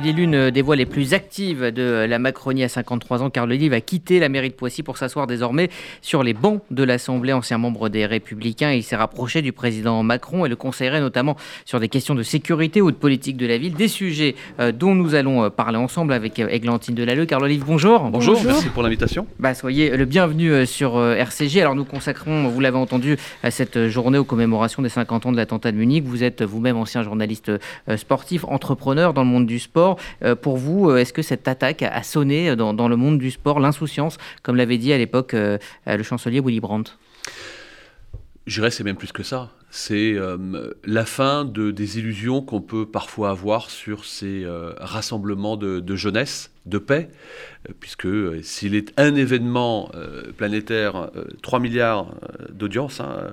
Il est l'une des voix les plus actives de la Macronie à 53 ans, car le livre a quitté la mairie de Poissy pour s'asseoir désormais sur les bancs de l'Assemblée, ancien membre des Républicains. Il s'est rapproché du président Macron et le conseillerait notamment sur des questions de sécurité ou de politique de la ville, des sujets euh, dont nous allons euh, parler ensemble avec Églantine euh, Delalleux. Carl Olive, bonjour. bonjour. merci pour l'invitation. Bah, soyez le bienvenu sur RCG. Alors nous consacrons, vous l'avez entendu, à cette journée aux commémorations des 50 ans de l'attentat de Munich. Vous êtes vous-même ancien journaliste sportif, entrepreneur dans le monde du sport. Euh, pour vous, euh, est-ce que cette attaque a sonné dans, le monde du sport, l'insouciance, comme l'avait dit à l'époque euh, le chancelier Willy Brandt? Je dirais c'est même plus que ça. C'est la fin de, des illusions qu'on peut parfois avoir sur ces rassemblements de, jeunesse de paix, euh, puisque euh, s'il est un événement euh, planétaire, 3 milliards d'audience, hein,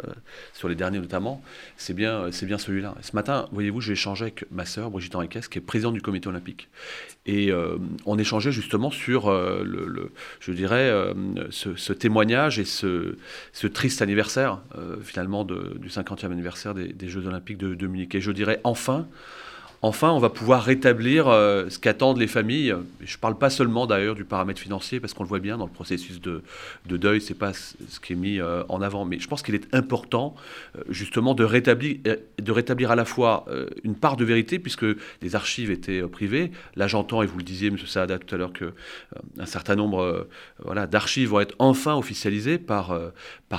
sur les derniers notamment, c'est bien, bien celui-là. Ce matin, voyez-vous, j'ai échangé avec ma sœur, Brigitte Henriquez, qui est présidente du comité olympique. Et on échangeait justement sur, le, je dirais, ce, témoignage et ce, ce triste anniversaire, finalement, du 50e anniversaire des, Jeux olympiques de, de Munich. Et je dirais enfin, enfin, on va pouvoir rétablir euh, ce qu'attendent les familles. Je ne parle pas seulement d'ailleurs du paramètre financier, parce qu'on le voit bien dans le processus de, deuil, ce n'est pas ce qui est mis euh, en avant. Mais je pense qu'il est important euh, justement de rétablir, à la fois une part de vérité, puisque les archives étaient privées. Là, j'entends, et vous le disiez, M. Saada, tout à l'heure, qu'un certain nombre d'archives vont être enfin officialisées par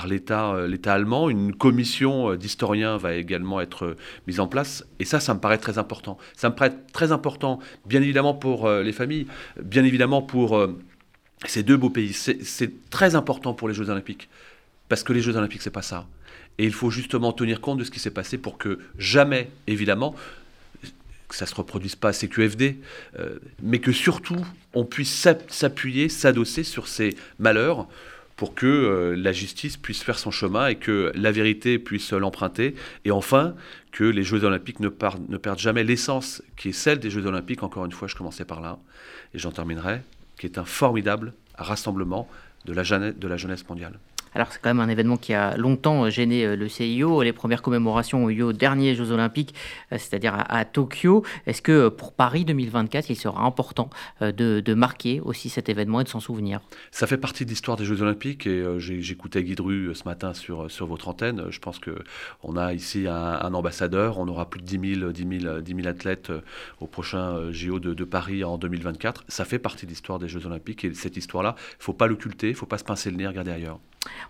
l'État allemand. Une commission d'historiens va également être mise en place. Et ça, ça me paraît très important. Ça me paraît très important, bien évidemment pour euh, les familles, bien évidemment pour euh, ces deux beaux pays. C'est très important pour les Jeux Olympiques, parce que les Jeux Olympiques, c'est pas ça. Et il faut justement tenir compte de ce qui s'est passé pour que jamais, évidemment, que ça ne se reproduise pas à CQFD, euh, mais que surtout on puisse s'appuyer, s'adosser sur ces malheurs pour que euh, la justice puisse faire son chemin et que la vérité puisse l'emprunter. Et enfin, que les Jeux olympiques ne, perdent jamais l'essence qui est celle des Jeux olympiques. Encore une fois, je commençais par là, et j'en terminerai, qui est un formidable rassemblement de la jeunesse mondiale. Alors c'est quand même un événement qui a longtemps euh, gêné euh, le CIO. Les premières commémorations ont eu lieu aux derniers Jeux Olympiques, euh, c'est-à-dire à, Tokyo. Est-ce que pour Paris 2024, il sera important de, marquer aussi cet événement et de s'en souvenir? Ça fait partie de l'histoire des Jeux Olympiques et j'écoutais Guy Dru ce matin sur, votre antenne. Je pense qu'on a ici un, ambassadeur. On aura plus de 10 000, 10 000, athlètes au prochain JO de, de, Paris en 2024. Ça fait partie de l'histoire des Jeux Olympiques et cette histoire-là, il ne faut pas l'occulter, il ne faut pas se pincer le nez, regarder ailleurs.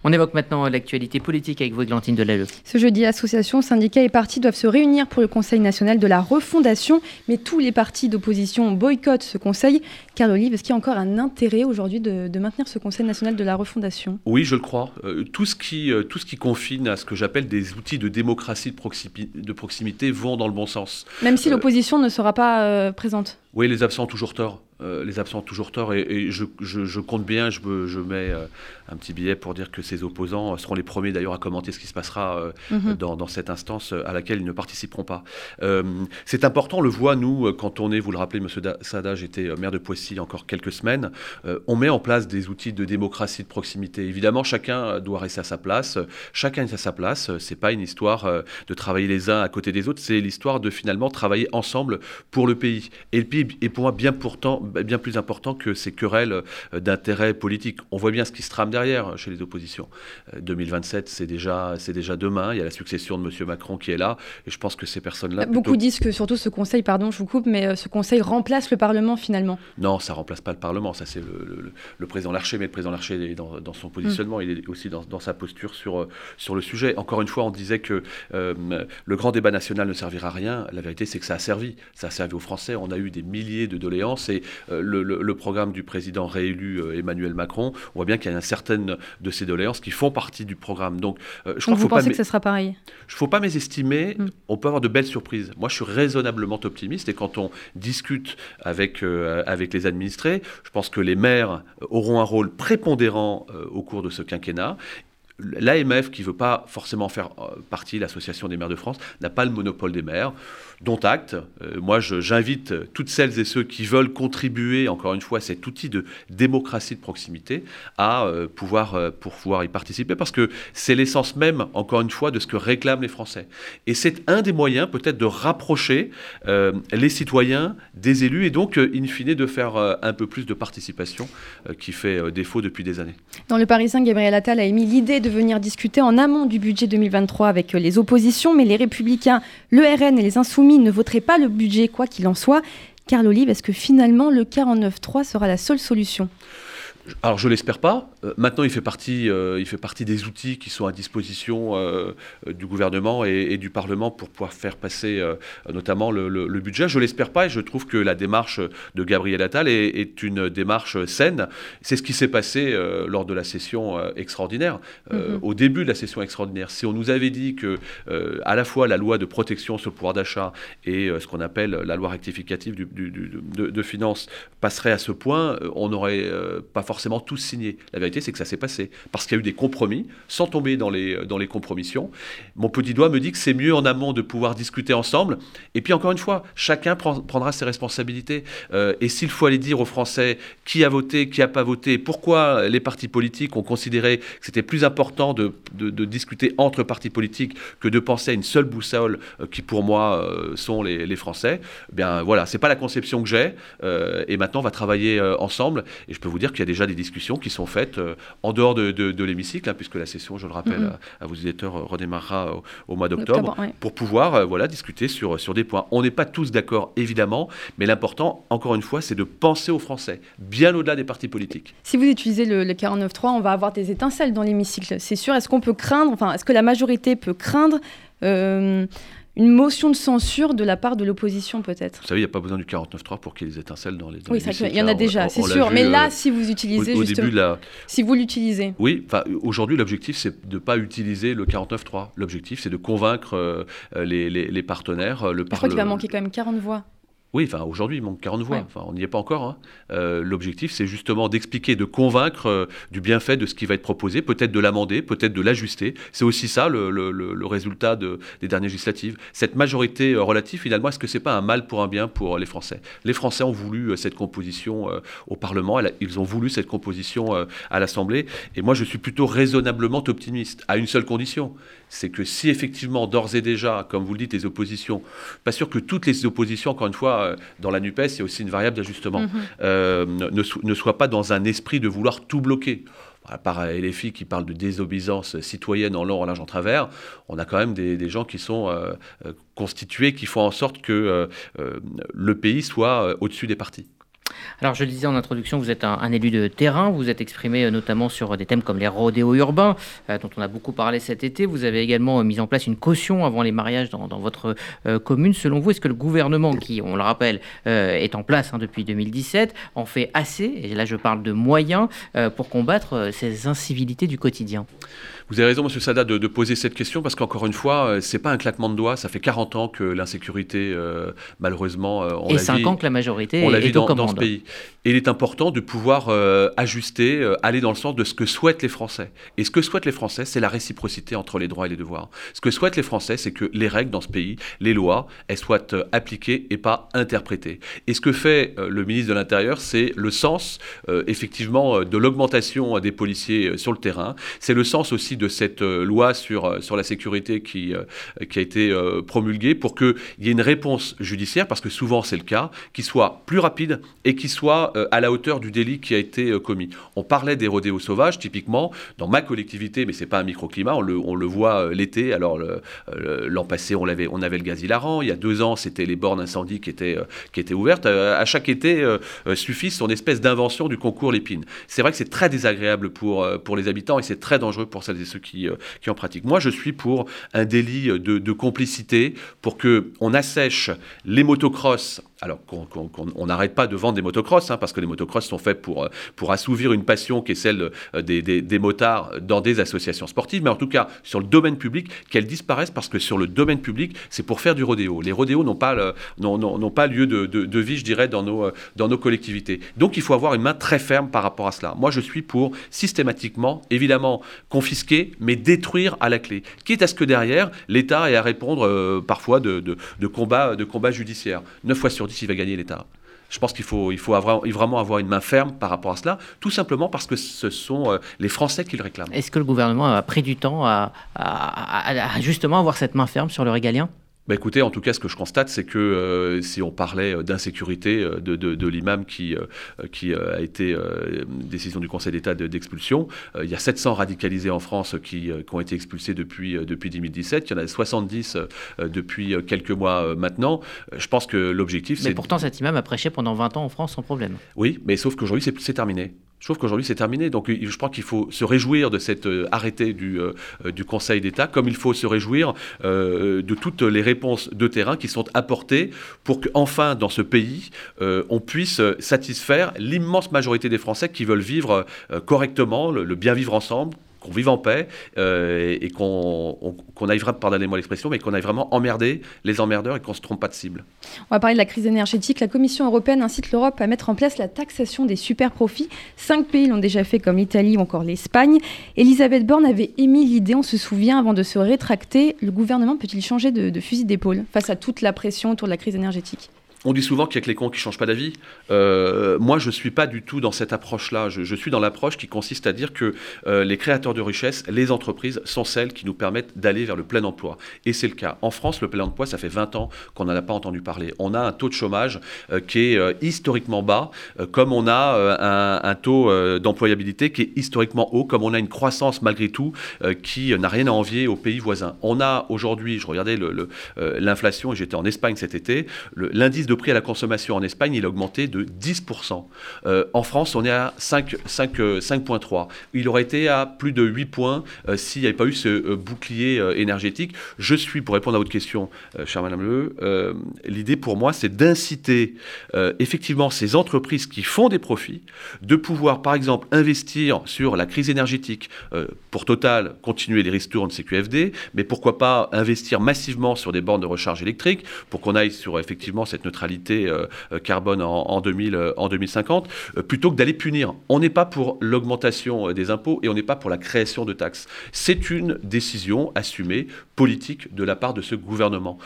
On évoque maintenant l'actualité politique avec vous, Glantine Delalleux. Ce jeudi, associations, syndicats et partis doivent se réunir pour le Conseil national de la refondation, mais tous les partis d'opposition boycottent ce Conseil. Carl Olive, est-ce qu'il y a encore un intérêt aujourd'hui de, maintenir ce Conseil national de la refondation? Oui, je le crois. Euh, tout, ce qui, euh, tout ce qui confine à ce que j'appelle des outils de démocratie de, proximité vont dans le bon sens. Même si euh, l'opposition ne sera pas présente? Oui, les absents ont toujours tort. Euh, les absents toujours tort et, je, compte bien, je, je mets euh, un petit billet pour dire que ces opposants seront les premiers d'ailleurs à commenter ce qui se passera euh, mhm. dans, cette instance à laquelle ils ne participeront pas. c'est important, on le voit nous quand on est, vous le rappelez, Monsieur Sada, j'étais maire de Poissy encore quelques semaines, on met en place des outils de démocratie de proximité. Évidemment, chacun doit rester à sa place, chacun est à sa place. C'est pas une histoire de travailler les uns à côté des autres, c'est l'histoire de finalement travailler ensemble pour le pays. Et le pays est pour moi bien pourtant bah, bien plus important que ces querelles euh, d'intérêt politique. On voit bien ce qui se trame derrière euh, chez les oppositions. 2027, euh, c'est déjà, c'est déjà demain. Il y a la succession de M. Macron qui est là. Et je pense que ces personnes-là. Beaucoup disent que surtout ce Conseil, pardon, je vous coupe, mais ce Conseil remplace le Parlement finalement. Non, ça remplace pas le Parlement. Ça, c'est le, président Larcher. Mais le président Larcher est dans, son positionnement. Il est aussi dans, sa posture sur, sur le sujet. Encore une fois, on disait que le grand débat national ne servira à rien. La vérité, c'est que ça a servi. Ça a servi aux Français. On a eu des milliers de doléances et euh, le, programme du président réélu euh, Emmanuel Macron, on voit bien qu'il y a une certaine de ces doléances qui font partie du programme. Donc, euh, je crois vous pensez que ce sera pareil? Il ne faut pas mésestimer. Mm. On peut avoir de belles surprises. Moi, je suis raisonnablement optimiste et quand on discute avec, avec les administrés, je pense que les maires auront un rôle prépondérant au cours de ce quinquennat L'AMF, qui ne veut pas forcément faire partie, l'Association des maires de France, n'a pas le monopole des maires. Dont acte. moi, j'invite toutes celles et ceux qui veulent contribuer, encore une fois, à cet outil de démocratie de proximité, à pouvoir, pour pouvoir y participer, parce que c'est l'essence même, encore une fois, de ce que réclament les Français. Et c'est un des moyens, peut-être, de rapprocher les citoyens des élus, et donc, in fine, de faire un peu plus de participation qui fait défaut depuis des années. Dans le Parisien, Gabriel Attal a émis l'idée de venir discuter en amont du budget 2023 avec euh, les oppositions, mais les Républicains, le RN et les Insoumis ne voteraient pas le budget, quoi qu'il en soit. Carl Olive, est-ce que finalement le 49.3 sera la seule solution? Alors je l'espère pas. Euh, maintenant, il fait, partie, euh, il fait partie des outils qui sont à disposition euh, du gouvernement et, du Parlement pour pouvoir faire passer notamment le, budget. Je l'espère pas et je trouve que la démarche de Gabriel Attal est, une démarche saine. C'est ce qui s'est passé lors de la session extraordinaire, mm-hmm. au début de la session extraordinaire. Si on nous avait dit que à la fois la loi de protection sur le pouvoir d'achat et ce qu'on appelle la loi rectificative de, de, finances passerait à ce point, on n'aurait pas forcément forcément tous signés. La vérité, c'est que ça s'est passé. Parce qu'il y a eu des compromis, sans tomber dans les, dans les compromissions. Mon petit doigt me dit que c'est mieux en amont de pouvoir discuter ensemble. Et puis, encore une fois, chacun prendra ses responsabilités. Euh, et s'il faut aller dire aux Français qui a voté, qui n'a pas voté, pourquoi les partis politiques ont considéré que c'était plus important de, de, discuter entre partis politiques que de penser à une seule boussole euh, qui, pour moi, euh, sont les, les, Français, eh bien voilà, c'est pas la conception que j'ai. et maintenant, on va travailler ensemble. Et je peux vous dire qu'il y a déjà des discussions qui sont faites euh, en dehors de, l'hémicycle, hein, puisque la session, je le rappelle mm-hmm. à, vos éditeurs, euh, redémarrera au, mois d'octobre, pour pouvoir euh, voilà, discuter sur, sur des points. On n'est pas tous d'accord, évidemment, mais l'important, encore une fois, c'est de penser aux Français, bien au-delà des partis politiques. Si vous utilisez le, le 49.3, on va avoir des étincelles dans l'hémicycle, c'est sûr. Est-ce qu'on peut craindre, enfin, est-ce que la majorité peut craindre une motion de censure de la part de l'opposition peut-être. Vous savez, il n'y a pas besoin du 49.3 pour qu'il y ait des étincelles dans les. oui, il y en a déjà, c'est sûr. Mais là, euh, si vous utilisez au, justement, début si vous l'utilisez. Oui, aujourd'hui, l'objectif c'est de ne pas utiliser le 49.3. L'objectif c'est de convaincre euh, les, les, partenaires. Le Je crois qu'il va manquer quand même 40 voix. Oui, enfin aujourd'hui il manque 40 voix, enfin, on n'y est pas encore. Hein. Euh, l'objectif c'est justement d'expliquer, de convaincre euh, du bienfait de ce qui va être proposé, peut-être de l'amender, peut-être de l'ajuster. C'est aussi ça le, résultat des dernières législatives. Cette majorité euh, relative finalement, est-ce que c'est pas un mal pour un bien pour les Français? Les Français ont voulu cette composition au Parlement, ils ont voulu cette composition à l'Assemblée, et moi je suis plutôt raisonnablement optimiste, à une seule condition, c'est que si effectivement d'ores et déjà, comme vous le dites, les oppositions, pas sûr que toutes les oppositions, encore une fois, euh, dans la NUPES, il y a aussi une variable d'ajustement. Mhm. Euh, ne, ne, soit pas dans un esprit de vouloir tout bloquer à part LFI qui parle de désobéissance citoyenne en long, en large, en travers, on a quand même des, gens qui sont euh, constitués, qui font en sorte que le pays soit au-dessus des partis. Alors, je le disais en introduction, vous êtes un, élu de terrain. Vous êtes exprimé euh, notamment sur des thèmes comme les rodéos urbains, euh, dont on a beaucoup parlé cet été. Vous avez également euh, mis en place une caution avant les mariages dans, votre commune. Selon vous, est-ce que le gouvernement, qui, on le rappelle, est en place hein, depuis 2017, en fait assez, et là je parle de moyens, pour combattre ces incivilités du quotidien? Vous avez raison, Monsieur Sada, de, poser cette question parce qu'encore une fois, euh, c'est pas un claquement de doigts. Ça fait 40 ans que l'insécurité, euh, malheureusement, euh, on et 5 ans que la majorité on est, dans, dans, ce pays. Et il est important de pouvoir ajuster, aller dans le sens de ce que souhaitent les Français. Et ce que souhaitent les Français, c'est la réciprocité entre les droits et les devoirs. Ce que souhaitent les Français, c'est que les règles dans ce pays, les lois, elles soient appliquées et pas interprétées. Et ce que fait le ministre de l'Intérieur, c'est le sens, effectivement, de l'augmentation des policiers sur le terrain. C'est le sens aussi de cette euh, loi sur, euh, sur la sécurité qui, euh, qui a été promulguée pour qu'il y ait une réponse judiciaire, parce que souvent c'est le cas, qui soit plus rapide et qui soit à la hauteur du délit qui a été commis. On parlait des rodéos sauvages, typiquement, dans ma collectivité, mais c'est pas un microclimat, on le, on le voit l'été. Alors l'an passé, on avait, on avait le gaz hilarant, il y a deux ans, c'était les bornes incendies qui étaient, qui étaient ouvertes. À chaque été suffit son espèce d'invention du concours Lépine. C'est vrai que c'est très désagréable pour, pour les habitants et c'est très dangereux pour celles et ceux qui, euh, qui en pratiquent. Moi, je suis pour un délit de, complicité, pour qu'on assèche les motocross alors qu'on n'arrête pas de vendre des motocross, hein, parce que les motocross sont faits pour, pour assouvir une passion qui est celle des, des, motards dans des associations sportives, mais en tout cas sur le domaine public, qu'elles disparaissent parce que sur le domaine public, c'est pour faire du rodéo. Les rodéos n'ont pas, n'ont, pas lieu de, de, vie, je dirais, dans nos, dans nos collectivités. Donc il faut avoir une main très ferme par rapport à cela. Moi, je suis pour systématiquement, évidemment, confisquer, mais détruire à la clé. Quitte à ce que derrière, l'État ait à répondre euh, parfois de, combats de judiciaires. 9 fois sur 10, il va gagner l'État. Je pense qu'il faut, il faut vraiment avoir une main ferme par rapport à cela, tout simplement parce que ce sont euh, les Français qui le réclament. Est-ce que le gouvernement a pris du temps à justement avoir cette main ferme sur le régalien? Bah écoutez, en tout cas, ce que je constate, c'est que euh, si on parlait euh, d'insécurité euh, de, de, de l'imam qui, qui a été décision du Conseil d'État d'expulsion, il y a 700 radicalisés en France qui, qui ont été expulsés depuis, depuis 2017. Il y en a 70 depuis quelques mois maintenant. Je pense que l'objectif, c'est... Mais pourtant, cet imam a prêché pendant 20 ans en France sans problème. Oui, mais sauf qu'aujourd'hui, c'est terminé. Je trouve qu'aujourd'hui c'est terminé. Donc je crois qu'il faut se réjouir de cet euh, arrêté du, euh, du Conseil d'État, comme il faut se réjouir euh, de toutes les réponses de terrain qui sont apportées pour qu'enfin dans ce pays, on puisse satisfaire l'immense majorité des Français qui veulent vivre correctement, le bien vivre ensemble, qu'on vive en paix euh, et qu'on qu aille vraiment, pardonnez-moi l'expression, mais qu'on aille vraiment emmerder les emmerdeurs et qu'on ne se trompe pas de cible. On va parler de la crise énergétique. La Commission européenne incite l'Europe à mettre en place la taxation des super profits. Cinq pays l'ont déjà fait, comme l'Italie ou encore l'Espagne. Elisabeth Borne avait émis l'idée, on se souvient, avant de se rétracter. Le gouvernement peut-il changer de fusil d'épaule face à toute la pression autour de la crise énergétique? On dit souvent qu'il n'y a que les cons qui ne changent pas d'avis. Euh, moi, je ne suis pas du tout dans cette approche-là. Je, suis dans l'approche qui consiste à dire que euh, les créateurs de richesse, les entreprises, sont celles qui nous permettent d'aller vers le plein emploi. Et c'est le cas. En France, le plein emploi, ça fait 20 ans qu'on n'en a pas entendu parler. On a un taux de chômage euh, qui est historiquement bas, comme on a un, taux d'employabilité qui est historiquement haut, comme on a une croissance malgré tout qui n'a rien à envier aux pays voisins. On a aujourd'hui, je regardais l'inflation, et j'étais en Espagne cet été, l'indice de prix à la consommation en Espagne, il a augmenté de 10%. Euh, en France, on est à 5,3. Euh, il aurait été à plus de 8 points euh, s'il n'y avait pas eu ce bouclier énergétique. Je suis, pour répondre à votre question, chère Madame Le, l'idée pour moi, c'est d'inciter effectivement ces entreprises qui font des profits de pouvoir, par exemple, investir sur la crise énergétique. pour Total, continuer les ristournes CQFD, mais pourquoi pas investir massivement sur des bornes de recharge électrique pour qu'on aille sur effectivement cette neutralité euh, euh, carbone en, 2000, en 2050, euh, plutôt que d'aller punir. On n'est pas pour l'augmentation des impôts et on n'est pas pour la création de taxes. C'est une décision assumée politique de la part de ce gouvernement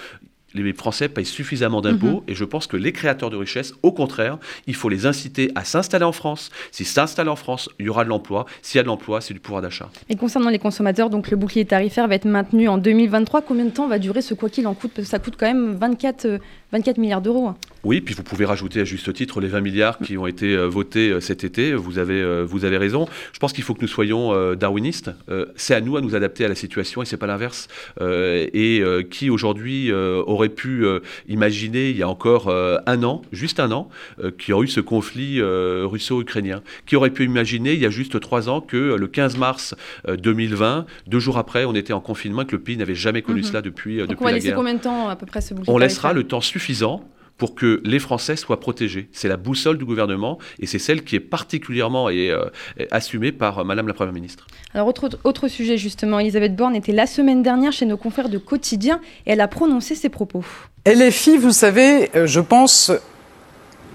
les Français payent suffisamment d'impôts mhm. et je pense que les créateurs de richesses, au contraire, il faut les inciter à s'installer en France. S'ils s'installent en France, il y aura de l'emploi. S'il y a de l'emploi, c'est du pouvoir d'achat. Et concernant les consommateurs, donc le bouclier tarifaire va être maintenu en 2023. Combien de temps va durer ce quoi qu'il en coûte? Parce que ça coûte quand même 24, 24 euh, milliards d'euros. Oui, puis vous pouvez rajouter à juste titre les 20 milliards qui ont été euh, votés euh, cet été. Vous avez, vous avez raison. Je pense qu'il faut que nous soyons darwinistes. c'est à nous à nous adapter à la situation et c'est pas l'inverse. et qui aujourd'hui aurait pu imaginer il y a encore un an, juste un an, qu'il y aurait eu ce conflit russo-ukrainien? Qui aurait pu imaginer il y a juste trois ans que le 15 mars 2020, deux jours après, on était en confinement et que le pays n'avait jamais connu mhm. cela depuis, Donc depuis on va laisser combien de temps à peu près ce On laissera le temps suffisant pour que les Français soient protégés. C'est la boussole du gouvernement et c'est celle qui est particulièrement et, euh, assumée par euh, Madame la Première ministre. Alors autre, autre sujet justement, Elisabeth Borne était la semaine dernière chez nos confrères de Quotidien et elle a prononcé ses propos. LFI, vous savez, euh, je pense,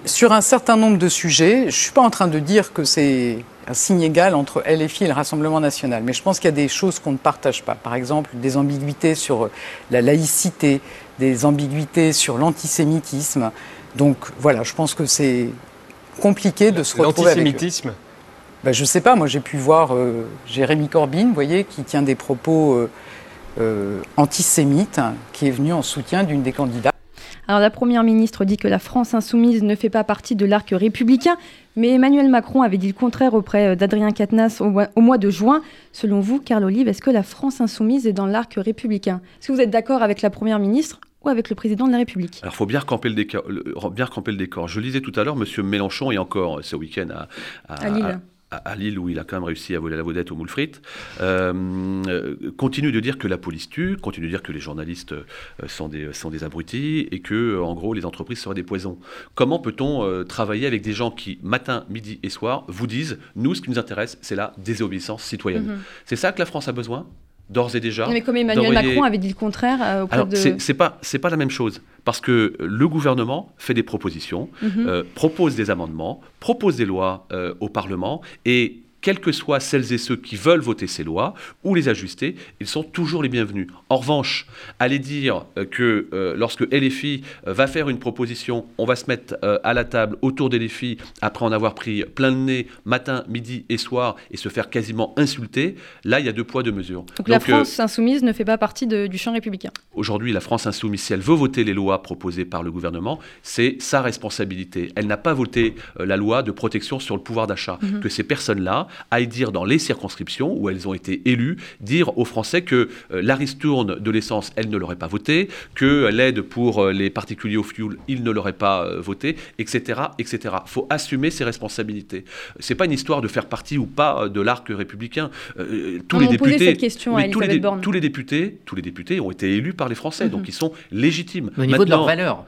sur un certain nombre de sujets, je ne suis pas en train de dire que c'est un signe égal entre LFI et le Rassemblement national, mais je pense qu'il y a des choses qu'on ne partage pas. Par exemple, des ambiguïtés sur la laïcité, des ambiguïtés sur l'antisémitisme. Donc voilà, je pense que c'est compliqué de se retrouver avec L'antisémitisme ben, Je ne sais pas, moi j'ai pu voir euh, Jérémy Corbyn, vous voyez, qui tient des propos euh, euh, antisémites, qui est venu en soutien d'une des candidats. Alors la Première ministre dit que la France insoumise ne fait pas partie de l'arc républicain, mais Emmanuel Macron avait dit le contraire auprès d'Adrien Quatennens au mois, de juin. Selon vous, Carl Olive, est-ce que la France insoumise est dans l'arc républicain? Est-ce que vous êtes d'accord avec la Première ministre? Ou avec le président de la République Alors, il faut bien recamper le, décor, bien recamper le décor. Je lisais tout à l'heure, M. Mélenchon, et encore ce week-end à, à, Lille à, Lille où il a quand même réussi à voler la vedette au moule frites, continue de dire que la police tue, continue de dire que les journalistes sont, des, sont des abrutis et que, en gros, les entreprises seraient des poisons. Comment peut-on travailler avec des gens qui, matin, midi et soir, vous disent, nous, ce qui nous intéresse, c'est la désobéissance citoyenne? Mhm. C'est ça que la France a besoin? D'ores et déjà. Mais comme Emmanuel Macron avait dit le contraire euh, auprès Alors, de... c'est pas c'est pas la même chose parce que le gouvernement fait des propositions, mhm. euh, propose des amendements, propose des lois euh, au Parlement et quelles que soient celles et ceux qui veulent voter ces lois ou les ajuster, ils sont toujours les bienvenus. En revanche, aller dire euh, que euh, lorsque LFI euh, va faire une proposition, on va se mettre à la table autour des LFI après en avoir pris plein de nez matin, midi et soir et se faire quasiment insulter, là il y a deux poids, deux mesures. Donc, la France insoumise ne fait pas partie du champ républicain Aujourd'hui, la France insoumise, si elle veut voter les lois proposées par le gouvernement, c'est sa responsabilité. Elle n'a pas voté la loi de protection sur le pouvoir d'achat. Mhm. Que ces personnes-là aillent dire dans les circonscriptions où elles ont été élues, dire aux Français que euh, la ristourne de l'essence, elle ne l'aurait pas voté, que l'aide pour euh, les particuliers au fuel, ils ne l'auraient pas euh, voté, etc., etc. Il faut assumer ses responsabilités. C'est pas une histoire de faire partie ou pas de l'arc républicain. tous les députés, tous, les, tous les députés, tous les députés ont été élus par les Français, mhm. donc ils sont légitimes. Au niveau de leurs valeurs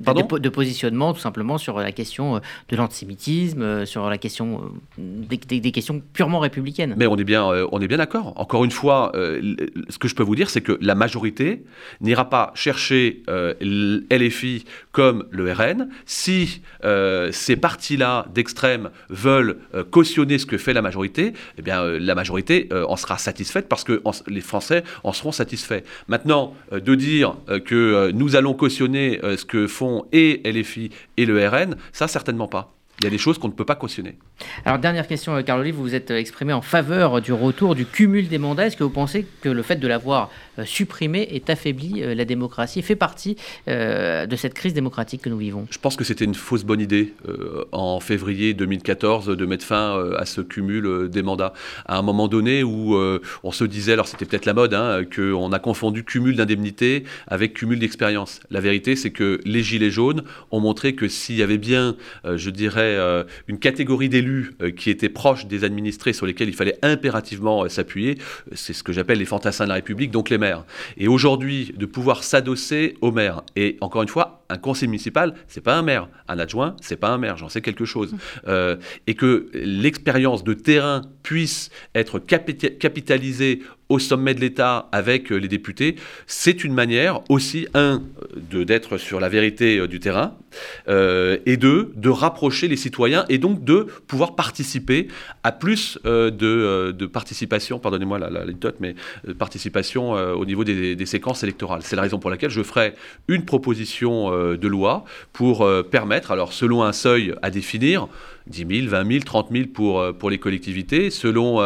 de, positionnement tout simplement sur la question euh, de l'antisémitisme, euh, sur la question euh, des, questions purement républicaines. Mais on est bien, on est bien d'accord. Encore une fois, ce que je peux vous dire, c'est que la majorité n'ira pas chercher LFI comme le RN si ces partis-là d'extrême veulent cautionner ce que fait la majorité. Eh bien, la majorité en sera satisfaite parce que les Français en seront satisfaits. Maintenant, de dire que nous allons cautionner ce que font et LFI et le RN, ça certainement pas. Il y a des choses qu'on ne peut pas cautionner. Alors, dernière question, euh, Carl vous vous êtes exprimé en faveur du retour du cumul des mandats. Est-ce que vous pensez que le fait de l'avoir euh, supprimé est affaibli euh, la démocratie, fait partie de cette crise démocratique que nous vivons? Je pense que c'était une fausse bonne idée en février 2014 de mettre fin à ce cumul des mandats. À un moment donné où on se disait, alors c'était peut-être la mode, hein, qu'on a confondu cumul d'indemnités avec cumul d'expérience. La vérité, c'est que les Gilets jaunes ont montré que s'il y avait bien, je dirais, euh, une catégorie d'élus euh, qui étaient proches des administrés sur lesquels il fallait impérativement euh, s'appuyer. C'est ce que j'appelle les fantassins de la République, donc les maires. Et aujourd'hui, de pouvoir s'adosser aux maires. Et encore une fois, un conseil municipal, c'est pas un maire. Un adjoint, c'est pas un maire. J'en sais quelque chose. et que l'expérience de terrain puisse être capitalisée au sommet de l'État avec euh, les députés, c'est une manière aussi, un, d'être sur la vérité euh, du terrain, euh, et deux, de rapprocher les citoyens et donc de pouvoir participer à plus de, participation, pardonnez-moi la, la, mais participation au niveau des, des, séquences électorales. C'est la raison pour laquelle je ferai une proposition de loi pour permettre, alors selon un seuil à définir, 10 000, 20 000, 30 000 pour, pour les collectivités, selon,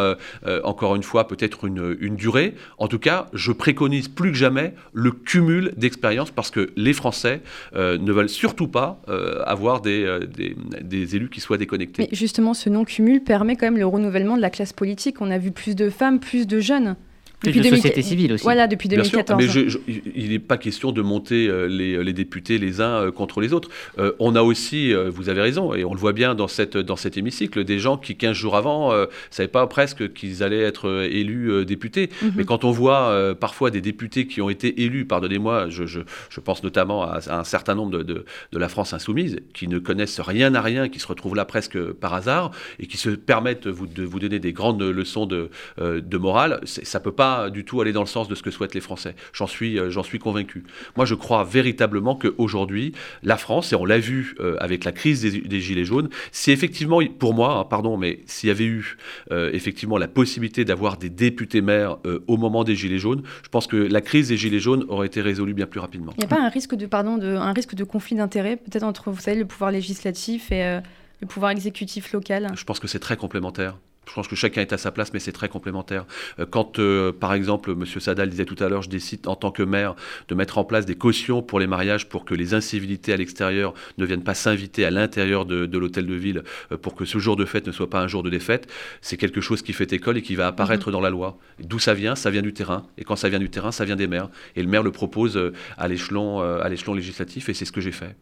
encore une fois, peut-être une, durée. En tout cas, je préconise plus que jamais le cumul d'expériences parce que les Français ne veulent surtout pas avoir des, des, des, élus qui soient déconnectés. Mais justement, ce non-cumul permet quand même le renouvellement de la classe politique. On a vu plus de femmes, plus de jeunes. Depuis de société civile aussi. Voilà, depuis 2014. mais il n'est pas question de monter euh, les, les, députés les uns euh, contre les autres. Euh, on a aussi, vous avez raison, et on le voit bien dans, cette, dans cet hémicycle, des gens qui, 15 jours avant, ne savaient pas presque qu'ils allaient être élus députés. Mhm. Mais quand on voit parfois des députés qui ont été élus, pardonnez-moi, je, je, je, pense notamment à, un certain nombre de, de, de, la France insoumise, qui ne connaissent rien à rien, qui se retrouvent là presque par hasard, et qui se permettent vous, de vous donner des grandes leçons de, de morale, ça ne peut pas du tout aller dans le sens de ce que souhaitent les Français. J'en suis, euh, j'en suis convaincu. Moi, je crois véritablement qu'aujourd'hui, la France, et on l'a vu euh, avec la crise des, Gilets jaunes, si effectivement, pour moi, hein, pardon, mais s'il y avait eu euh, effectivement la possibilité d'avoir des députés maires au moment des Gilets jaunes, je pense que la crise des Gilets jaunes aurait été résolue bien plus rapidement. Il n'y a pas un risque de, pardon, de, un risque de conflit d'intérêts, peut-être entre, vous savez, le pouvoir législatif et le pouvoir exécutif local? Je pense que c'est très complémentaire. Je pense que chacun est à sa place, mais c'est très complémentaire. Euh, quand, euh, par exemple, M. Sadal disait tout à l'heure, je décide en tant que maire de mettre en place des cautions pour les mariages pour que les incivilités à l'extérieur ne viennent pas s'inviter à l'intérieur de, l'hôtel de ville euh, pour que ce jour de fête ne soit pas un jour de défaite, c'est quelque chose qui fait école et qui va apparaître mhm. dans la loi. D'où ça vient? Ça vient du terrain. Et quand ça vient du terrain, ça vient des maires. Et le maire le propose à l'échelon législatif et c'est ce que j'ai fait.